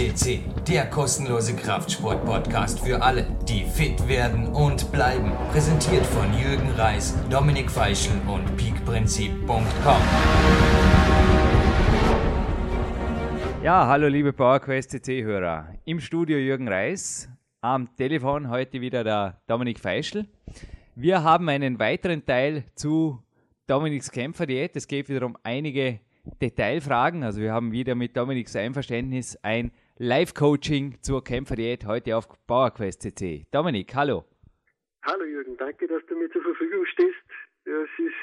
CC, der kostenlose Kraftsport-Podcast für alle, die fit werden und bleiben. Präsentiert von Jürgen Reis, Dominik Feischl und peakprinzip.com. Ja, hallo liebe PowerQuest CC-Hörer. Im Studio Jürgen Reis, am Telefon heute wieder der Dominik Feischl. Wir haben einen weiteren Teil zu Dominiks Kämpferdiät. Es geht wiederum einige Detailfragen. Also wir haben wieder mit Dominiks Einverständnis ein Live-Coaching zur Kämpferdiät heute auf PowerQuest CC. Dominik, hallo. Hallo Jürgen, danke, dass du mir zur Verfügung stehst. Es ist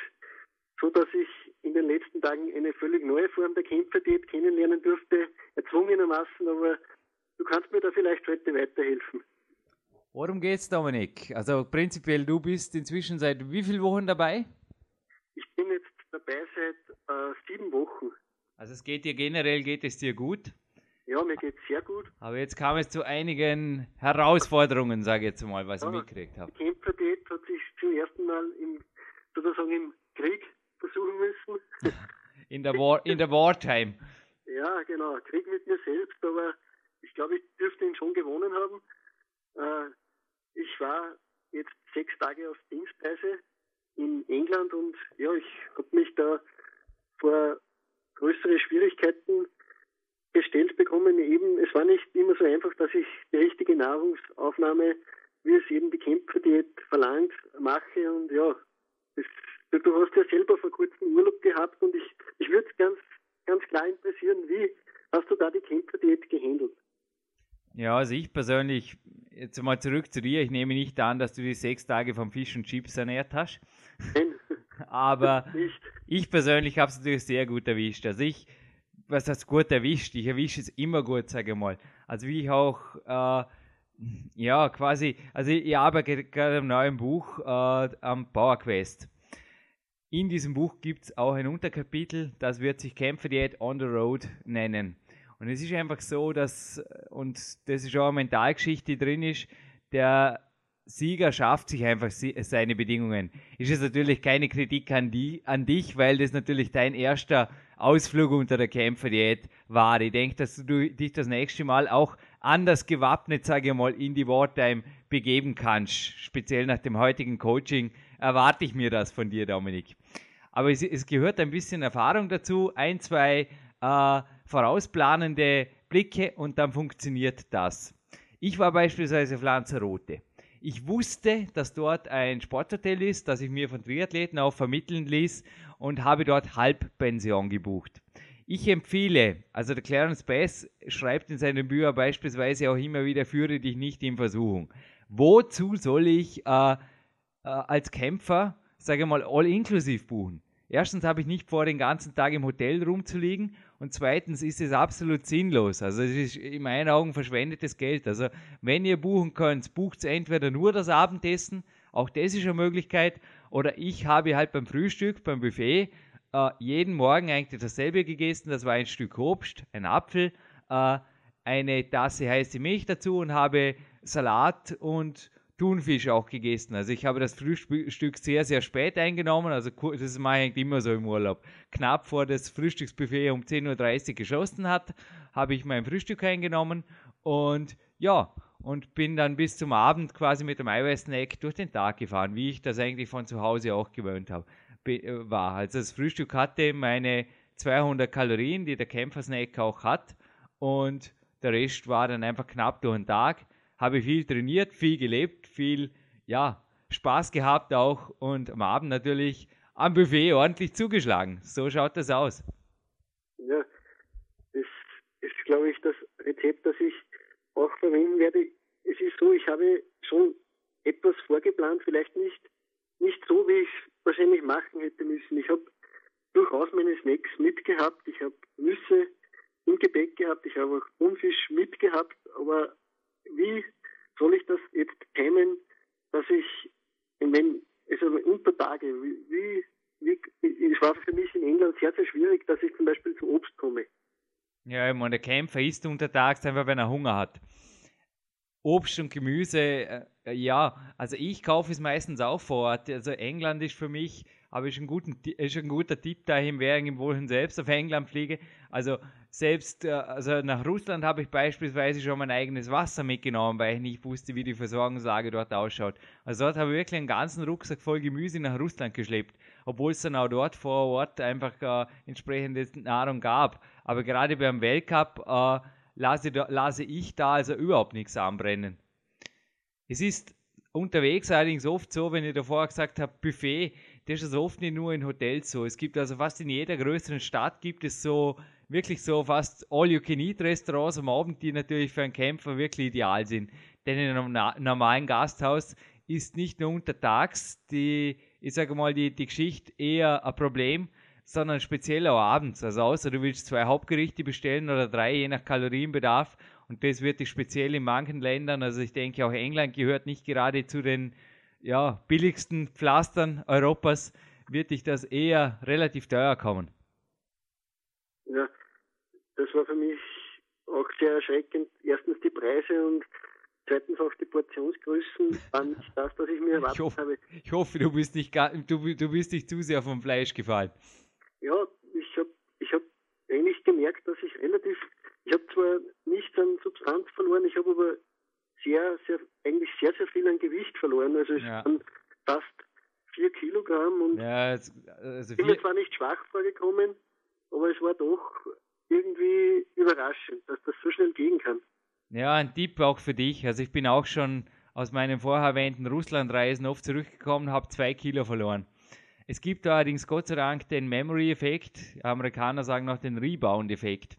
so, dass ich in den letzten Tagen eine völlig neue Form der Kämpferdiät kennenlernen durfte, erzwungenermaßen, aber du kannst mir da vielleicht heute weiterhelfen. Worum geht's, Dominik? Also prinzipiell, du bist inzwischen seit wie vielen Wochen dabei? Ich bin jetzt dabei seit äh, sieben Wochen. Also es geht dir generell, geht es dir gut? Ja, mir geht es sehr gut. Aber jetzt kam es zu einigen Herausforderungen, sage ich jetzt mal, was ja, ich mitgekriegt habe. Die Kämpferdiät hat sich zum ersten Mal im, sozusagen im Krieg versuchen müssen. In der, War, in der Wartime. Ja, genau. Krieg mit mir selbst, aber ich glaube, ich dürfte ihn schon gewonnen haben. Äh, ich war jetzt sechs Tage auf Dienstreise in England und ja, ich habe mich da vor größere Schwierigkeiten gestellt bekommen. Eben, es war nicht immer so einfach, dass ich die richtige Nahrungsaufnahme, wie es eben die Kämpferdiät verlangt, mache. Und ja, das, du hast ja selber vor kurzem Urlaub gehabt und ich, ich würde ganz, ganz klar interessieren, wie hast du da die Kämpferdiät gehandelt? Ja, also ich persönlich, jetzt mal zurück zu dir, ich nehme nicht an, dass du die sechs Tage vom Fisch und Chips ernährt hast. Nein. Aber ich persönlich habe es natürlich sehr gut erwischt. Also ich, was heißt gut erwischt? Ich erwische es immer gut, sage ich mal. Also wie ich auch, äh, ja, quasi, also ich, arbeite gerade am neuen Buch, äh, am Power Quest. In diesem Buch gibt es auch ein Unterkapitel, das wird sich Kämpfe Diät on the Road nennen. Und es ist einfach so, dass, und das ist auch eine Mentalgeschichte, die drin ist, der Sieger schafft sich einfach seine Bedingungen. Ist es natürlich keine Kritik an, die, an dich, weil das natürlich dein erster Ausflug unter der Kämpferdiät war. Ich denke, dass du dich das nächste Mal auch anders gewappnet, sage ich mal, in die Wartime begeben kannst. Speziell nach dem heutigen Coaching erwarte ich mir das von dir, Dominik. Aber es, es gehört ein bisschen Erfahrung dazu, ein, zwei äh, vorausplanende Blicke und dann funktioniert das. Ich war beispielsweise auf Lanzarote. Ich wusste, dass dort ein Sporthotel ist, das ich mir von Triathleten auch vermitteln ließ und habe dort Halbpension gebucht. Ich empfehle, also der Clarence Bass schreibt in seinen Büchern beispielsweise auch immer wieder, führe dich nicht in Versuchung. Wozu soll ich äh, äh, als Kämpfer, sage ich mal, all inklusiv buchen? Erstens habe ich nicht vor, den ganzen Tag im Hotel rumzuliegen und zweitens ist es absolut sinnlos. Also es ist in meinen Augen verschwendetes Geld. Also wenn ihr buchen könnt, bucht entweder nur das Abendessen, auch das ist eine Möglichkeit, oder ich habe halt beim Frühstück, beim Buffet, äh, jeden Morgen eigentlich dasselbe gegessen. Das war ein Stück Obst, ein Apfel, äh, eine Tasse heiße Milch dazu und habe Salat und Thunfisch auch gegessen. Also ich habe das Frühstück sehr, sehr spät eingenommen. Also das mache ich eigentlich immer so im Urlaub. Knapp vor das Frühstücksbuffet um 10.30 Uhr geschossen hat, habe ich mein Frühstück eingenommen und ja, und bin dann bis zum Abend quasi mit dem Eiweißsnack durch den Tag gefahren, wie ich das eigentlich von zu Hause auch gewöhnt habe, äh, war. Also das Frühstück hatte meine 200 Kalorien, die der Kämpfersnack auch hat und der Rest war dann einfach knapp durch den Tag habe viel trainiert, viel gelebt, viel, ja, Spaß gehabt auch und am Abend natürlich am Buffet ordentlich zugeschlagen. So schaut das aus. Ja, das ist, glaube ich, das Rezept, das ich auch verwenden werde. Es ist so, ich habe schon etwas vorgeplant, vielleicht nicht, nicht so, wie ich es wahrscheinlich machen hätte müssen. Ich habe durchaus meine Snacks mitgehabt. Ich habe Nüsse im Gepäck gehabt. Ich habe auch Thunfisch mitgehabt. Aber wie soll ich das jetzt timen, dass ich, wenn, also unter Tage, wie, wie, es war für mich in England sehr, sehr schwierig, dass ich zum Beispiel zu Obst komme. Ja, ich meine, der Kämpfer isst untertags einfach, wenn er Hunger hat. Obst und Gemüse, äh, ja, also ich kaufe es meistens auch vor Ort. Also England ist für mich, aber ist ein, guten, ist ein guter Tipp dahin, während ich wohl selbst auf England fliege. Also selbst, äh, also nach Russland habe ich beispielsweise schon mein eigenes Wasser mitgenommen, weil ich nicht wusste, wie die Versorgungslage dort ausschaut. Also dort habe ich wirklich einen ganzen Rucksack voll Gemüse nach Russland geschleppt, obwohl es dann auch dort vor Ort einfach äh, entsprechende Nahrung gab. Aber gerade beim Weltcup äh, lasse, lasse ich da also überhaupt nichts anbrennen. Es ist unterwegs allerdings oft so, wenn ich davor gesagt habe, Buffet, das ist oft nicht nur in Hotels so. Es gibt also fast in jeder größeren Stadt gibt es so wirklich so fast All-You-Can-Eat-Restaurants am Abend, die natürlich für einen Kämpfer wirklich ideal sind. Denn in einem normalen Gasthaus ist nicht nur untertags die, ich sage mal, die, die Geschichte eher ein Problem, sondern speziell auch abends. Also außer du willst zwei Hauptgerichte bestellen oder drei, je nach Kalorienbedarf. Und das wird dich speziell in manchen Ländern, also ich denke auch England gehört nicht gerade zu den ja, billigsten Pflastern Europas, wird dich das eher relativ teuer kommen. Ja, das war für mich auch sehr erschreckend. Erstens die Preise und zweitens auch die Portionsgrößen waren nicht das, was ich mir erwartet ich hoffe, habe. Ich hoffe, du bist nicht, du, du bist nicht zu sehr vom Fleisch gefallen. Ja, ich habe ich hab eigentlich gemerkt, dass ich relativ, ich habe zwar nichts an Substanz verloren, ich habe aber sehr, sehr, eigentlich sehr, sehr viel an Gewicht verloren. Also es ja. waren fast vier Kilogramm und ja, also bin mir zwar nicht schwach vorgekommen, aber es war doch irgendwie überraschend, dass das so schnell gehen kann. Ja, ein Tipp auch für dich. Also ich bin auch schon aus meinen vorher erwähnten Russlandreisen oft zurückgekommen, habe zwei Kilo verloren. Es gibt allerdings Gott sei Dank den Memory-Effekt. Amerikaner sagen noch den Rebound-Effekt.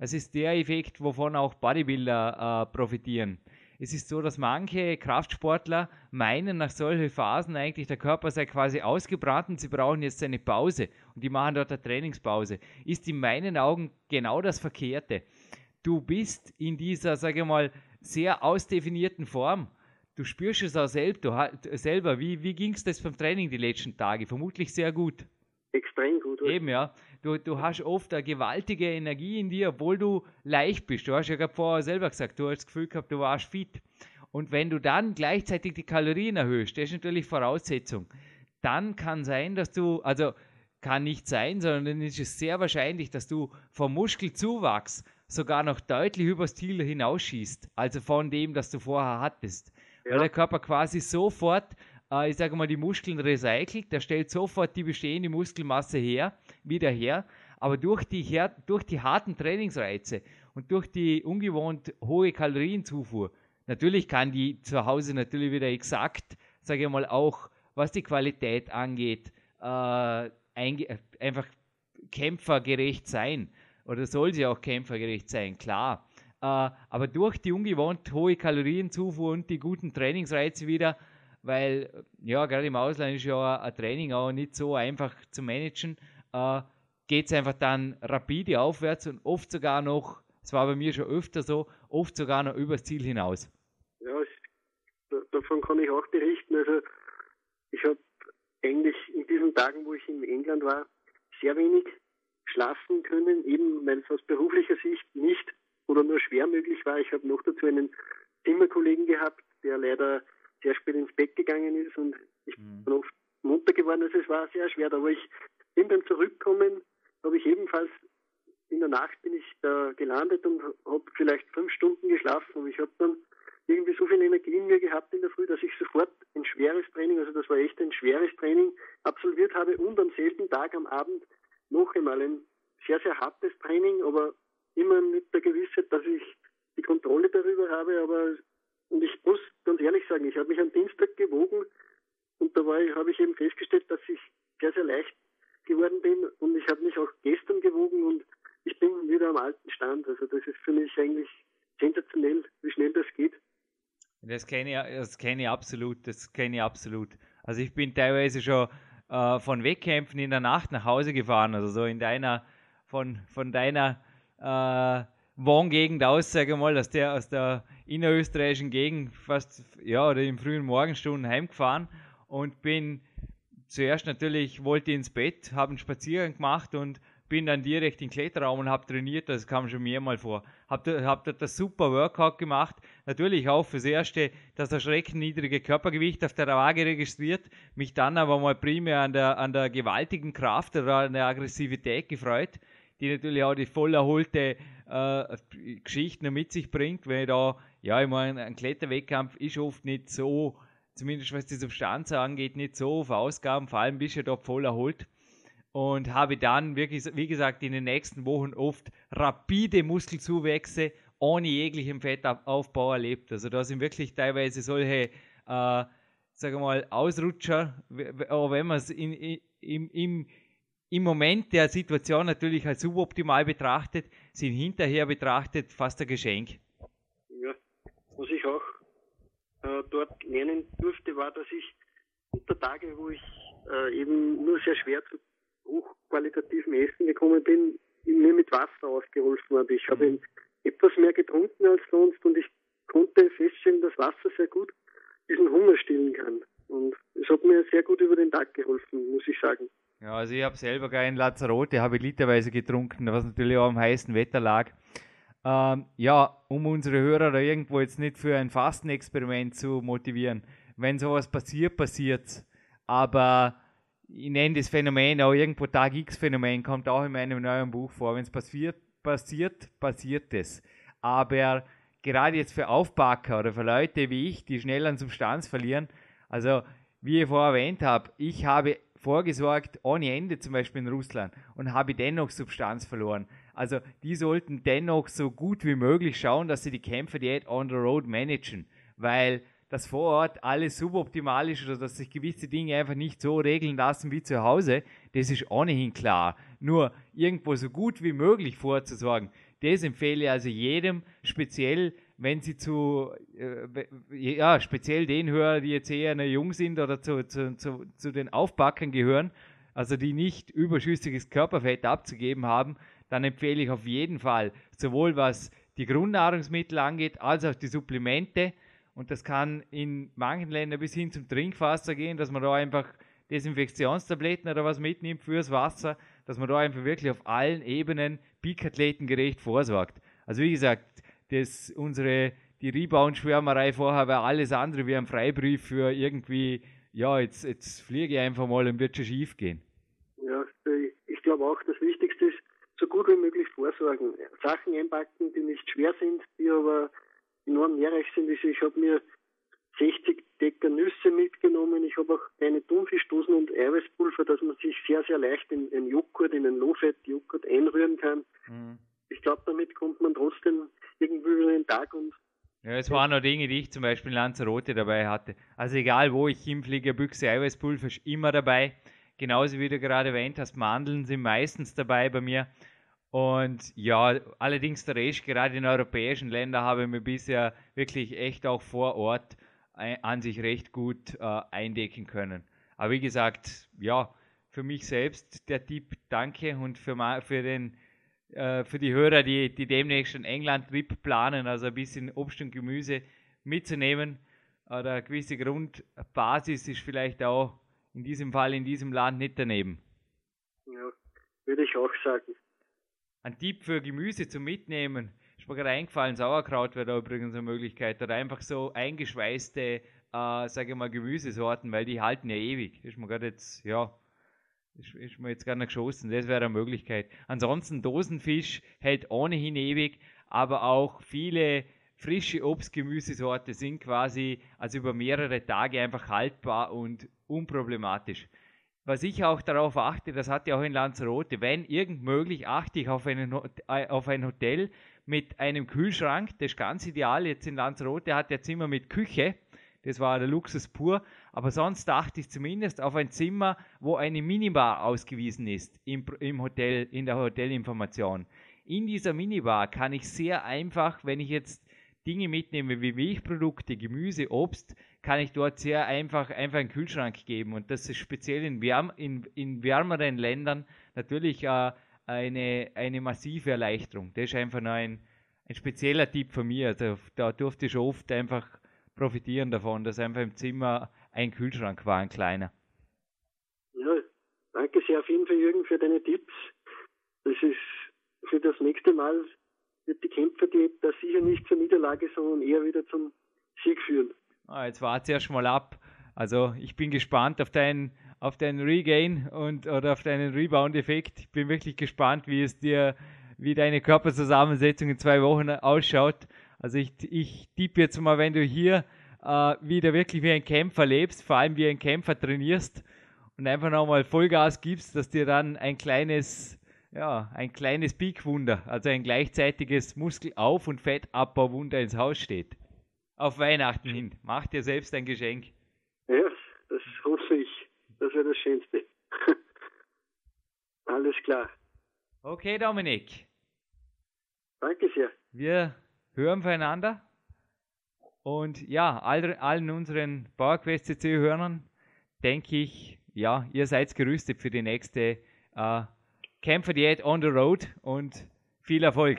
Es ist der Effekt, wovon auch Bodybuilder äh, profitieren. Es ist so, dass manche Kraftsportler meinen, nach solchen Phasen eigentlich der Körper sei quasi ausgebrannt und sie brauchen jetzt eine Pause und die machen dort eine Trainingspause. Ist in meinen Augen genau das Verkehrte. Du bist in dieser, sage ich mal, sehr ausdefinierten Form du spürst es auch selbst, du, selber. Wie, wie ging es das beim Training die letzten Tage? Vermutlich sehr gut. Extrem gut. Oder? Eben, ja. Du, du hast oft eine gewaltige Energie in dir, obwohl du leicht bist. Du hast ja gerade vorher selber gesagt, du hast das Gefühl gehabt, du warst fit. Und wenn du dann gleichzeitig die Kalorien erhöhst, das ist natürlich Voraussetzung, dann kann sein, dass du, also kann nicht sein, sondern dann ist es sehr wahrscheinlich, dass du vom Muskelzuwachs sogar noch deutlich übers Ziel hinausschießt, also von dem, das du vorher hattest ja. weil der Körper quasi sofort, ich sage mal, die Muskeln recycelt, der stellt sofort die bestehende Muskelmasse her, wieder her, aber durch die, her durch die harten Trainingsreize und durch die ungewohnt hohe Kalorienzufuhr, natürlich kann die zu Hause natürlich wieder exakt, sage ich mal, auch was die Qualität angeht, äh, einfach kämpfergerecht sein. Oder soll sie auch kämpfergerecht sein, klar. Äh, aber durch die ungewohnt hohe Kalorienzufuhr und die guten Trainingsreize wieder, weil ja, gerade im Ausland ist ja ein Training auch nicht so einfach zu managen, äh, geht es einfach dann rapide aufwärts und oft sogar noch, es war bei mir schon öfter so, oft sogar noch übers Ziel hinaus. Ja, davon kann ich auch berichten. Also ich habe eigentlich in diesen Tagen, wo ich in England war, sehr wenig schlafen können, eben weil es aus beruflicher Sicht nicht oder nur schwer möglich war. Ich habe noch dazu einen Zimmerkollegen gehabt, der leider sehr spät ins Bett gegangen ist und ich mhm. bin oft munter geworden. Also es war sehr schwer. Aber ich bin beim Zurückkommen, habe ich ebenfalls in der Nacht bin ich da gelandet und habe vielleicht fünf Stunden geschlafen. Aber ich habe dann irgendwie so viel Energie in mir gehabt in der Früh, dass ich sofort ein schweres Training, also das war echt ein schweres Training, absolviert habe und am selben Tag am Abend noch einmal ein sehr, sehr hartes Training, aber immer mit der Gewissheit, dass ich die Kontrolle darüber habe, aber und ich muss ganz ehrlich sagen, ich habe mich am Dienstag gewogen und da habe ich eben festgestellt, dass ich sehr, sehr leicht geworden bin und ich habe mich auch gestern gewogen und ich bin wieder am alten Stand. Also das ist für mich eigentlich sensationell, wie schnell das geht. Das kenne ich, das ich absolut, das kenne ich absolut. Also ich bin teilweise schon äh, von Wettkämpfen in der Nacht nach Hause gefahren, also so in deiner, von, von deiner äh, Wohngegend aus, sage ich mal, aus der, aus der innerösterreichischen Gegend fast, ja, oder in frühen Morgenstunden heimgefahren und bin zuerst natürlich, wollte ins Bett, habe einen Spaziergang gemacht und bin dann direkt in den Kletterraum und habe trainiert, das kam schon mehrmals vor. Habe hab dort das super Workout gemacht, natürlich auch fürs Erste das erschreckend niedrige Körpergewicht auf der Waage registriert, mich dann aber mal primär an der, an der gewaltigen Kraft oder an der Aggressivität gefreut die natürlich auch die voll erholte äh, Geschichten mit sich bringt, weil da, ja, ich meine, ein Kletterwettkampf ist oft nicht so, zumindest was die Substanz angeht, nicht so auf Ausgaben, vor allem bist du dort voll erholt und habe dann wirklich, wie gesagt, in den nächsten Wochen oft rapide Muskelzuwächse ohne jeglichen Fettaufbau erlebt. Also da sind wirklich teilweise solche, äh, sagen mal, Ausrutscher, auch wenn man es im, im Moment der Situation natürlich als suboptimal betrachtet, sind hinterher betrachtet fast ein Geschenk. Ich auch äh, dort lernen durfte, war, dass ich unter Tage, wo ich äh, eben nur sehr schwer zu hochqualitativen Essen gekommen bin, mir mit Wasser ausgeholfen habe. Ich mhm. habe etwas mehr getrunken als sonst und ich konnte feststellen, dass Wasser sehr gut diesen Hunger stillen kann. Und es hat mir sehr gut über den Tag geholfen, muss ich sagen. Ja, also ich habe selber keinen Lazarote, habe literweise getrunken, was natürlich auch am heißen Wetter lag. Ähm, ja, um unsere Hörer irgendwo jetzt nicht für ein Fastenexperiment zu motivieren. Wenn sowas passiert, passiert Aber ich nenne das Phänomen auch irgendwo Tag X-Phänomen, kommt auch in meinem neuen Buch vor. Wenn es passiert, passiert, passiert es. Aber gerade jetzt für Aufpacker oder für Leute wie ich, die schnell an Substanz verlieren, also wie ich vorher erwähnt habe, ich habe vorgesorgt ohne Ende zum Beispiel in Russland und habe dennoch Substanz verloren. Also die sollten dennoch so gut wie möglich schauen, dass sie die Kämpfe die on the road managen, weil dass vor Ort alles suboptimal ist oder dass sich gewisse Dinge einfach nicht so regeln lassen wie zu Hause, das ist ohnehin klar. Nur irgendwo so gut wie möglich vorzusorgen, das empfehle ich also jedem, speziell wenn sie zu, äh, ja, speziell den Hörer, die jetzt eher jung sind oder zu, zu, zu, zu den Aufpackern gehören, also die nicht überschüssiges Körperfett abzugeben haben, dann empfehle ich auf jeden Fall, sowohl was die Grundnahrungsmittel angeht, als auch die Supplemente, und das kann in manchen Ländern bis hin zum Trinkwasser gehen, dass man da einfach Desinfektionstabletten oder was mitnimmt fürs Wasser, dass man da einfach wirklich auf allen Ebenen peak-athletengerecht vorsorgt. Also wie gesagt, das, unsere, die Rebound-Schwärmerei vorher war alles andere wie ein Freibrief für irgendwie, ja, jetzt, jetzt fliege ich einfach mal und wird schon schief gehen. Ja, ich glaube auch, das Wichtigste gut wie möglich vorsorgen. Sachen einpacken, die nicht schwer sind, die aber enorm nährreich sind. Also ich habe mir 60 Decker Nüsse mitgenommen. Ich habe auch eine Thunfischdosen und Eiweißpulver, dass man sich sehr, sehr leicht in einen Joghurt, in einen Low-Fat-Joghurt einrühren kann. Mhm. Ich glaube, damit kommt man trotzdem irgendwie über den Tag und ja, es waren noch Dinge, die ich zum Beispiel in Lanzarote dabei hatte. Also egal, wo ich hinfliege, Büchse Eiweißpulver ist immer dabei. Genauso wie du gerade erwähnt hast, Mandeln sind meistens dabei bei mir. Und ja, allerdings der Rest, gerade in europäischen Ländern, habe ich mir bisher wirklich echt auch vor Ort an sich recht gut äh, eindecken können. Aber wie gesagt, ja, für mich selbst der Tipp, danke und für, für, den, äh, für die Hörer, die, die demnächst einen England-Trip planen, also ein bisschen Obst und Gemüse mitzunehmen. Oder eine gewisse Grundbasis ist vielleicht auch in diesem Fall in diesem Land nicht daneben. Ja, würde ich auch sagen. Ein Tipp für Gemüse zum Mitnehmen. Ist mir gerade eingefallen, Sauerkraut wäre da übrigens eine Möglichkeit. Oder einfach so eingeschweißte, äh, sage ich mal, Gemüsesorten, weil die halten ja ewig. Ist mir gerade jetzt, ja, ist, ist mir jetzt gar nicht geschossen. Das wäre eine Möglichkeit. Ansonsten Dosenfisch hält ohnehin ewig, aber auch viele frische Obst-Gemüsesorten sind quasi also über mehrere Tage einfach haltbar und unproblematisch was ich auch darauf achte, das hat ja auch in Lanzarote, wenn irgend möglich, achte ich auf, einen, äh, auf ein Hotel mit einem Kühlschrank. Das ist ganz ideal. Jetzt in Lanzarote hat der Zimmer mit Küche. Das war der Luxus pur. Aber sonst dachte ich zumindest auf ein Zimmer, wo eine Minibar ausgewiesen ist im, im Hotel, in der Hotelinformation. In dieser Minibar kann ich sehr einfach, wenn ich jetzt Dinge mitnehme wie Milchprodukte, Gemüse, Obst, kann ich dort sehr einfach, einfach einen Kühlschrank geben. Und das ist speziell in, wärm, in, in wärmeren Ländern natürlich äh, eine, eine massive Erleichterung. Das ist einfach nur ein, ein spezieller Tipp von mir. Also, da durfte ich oft einfach profitieren davon, dass einfach im Zimmer ein Kühlschrank war, ein kleiner. Ja, danke sehr auf jeden Fall, Jürgen, für deine Tipps. Das ist für das nächste Mal die Kämpfer die da sicher nicht zur Niederlage, sondern eher wieder zum Sieg führen. Ah, jetzt warte erst mal ab. Also ich bin gespannt auf dein, auf deinen Regain und oder auf deinen Rebound-Effekt. Ich bin wirklich gespannt, wie es dir, wie deine Körperzusammensetzung in zwei Wochen ausschaut. Also ich, ich tippe jetzt mal, wenn du hier äh, wieder wirklich wie ein Kämpfer lebst, vor allem wie ein Kämpfer trainierst und einfach nochmal Vollgas gibst, dass dir dann ein kleines, ja, ein kleines Peakwunder, also ein gleichzeitiges Muskelauf- und Fettabbauwunder ins Haus steht. Auf Weihnachten hin. Mach dir selbst ein Geschenk. Ja, das hoffe ich. Das wäre das Schönste. Alles klar. Okay, Dominik. Danke sehr. Wir hören voneinander. Und ja, all, allen unseren PowerQuest CC-Hörern denke ich, ja, ihr seid gerüstet für die nächste äh, Kämpfer Diät on the Road und viel Erfolg.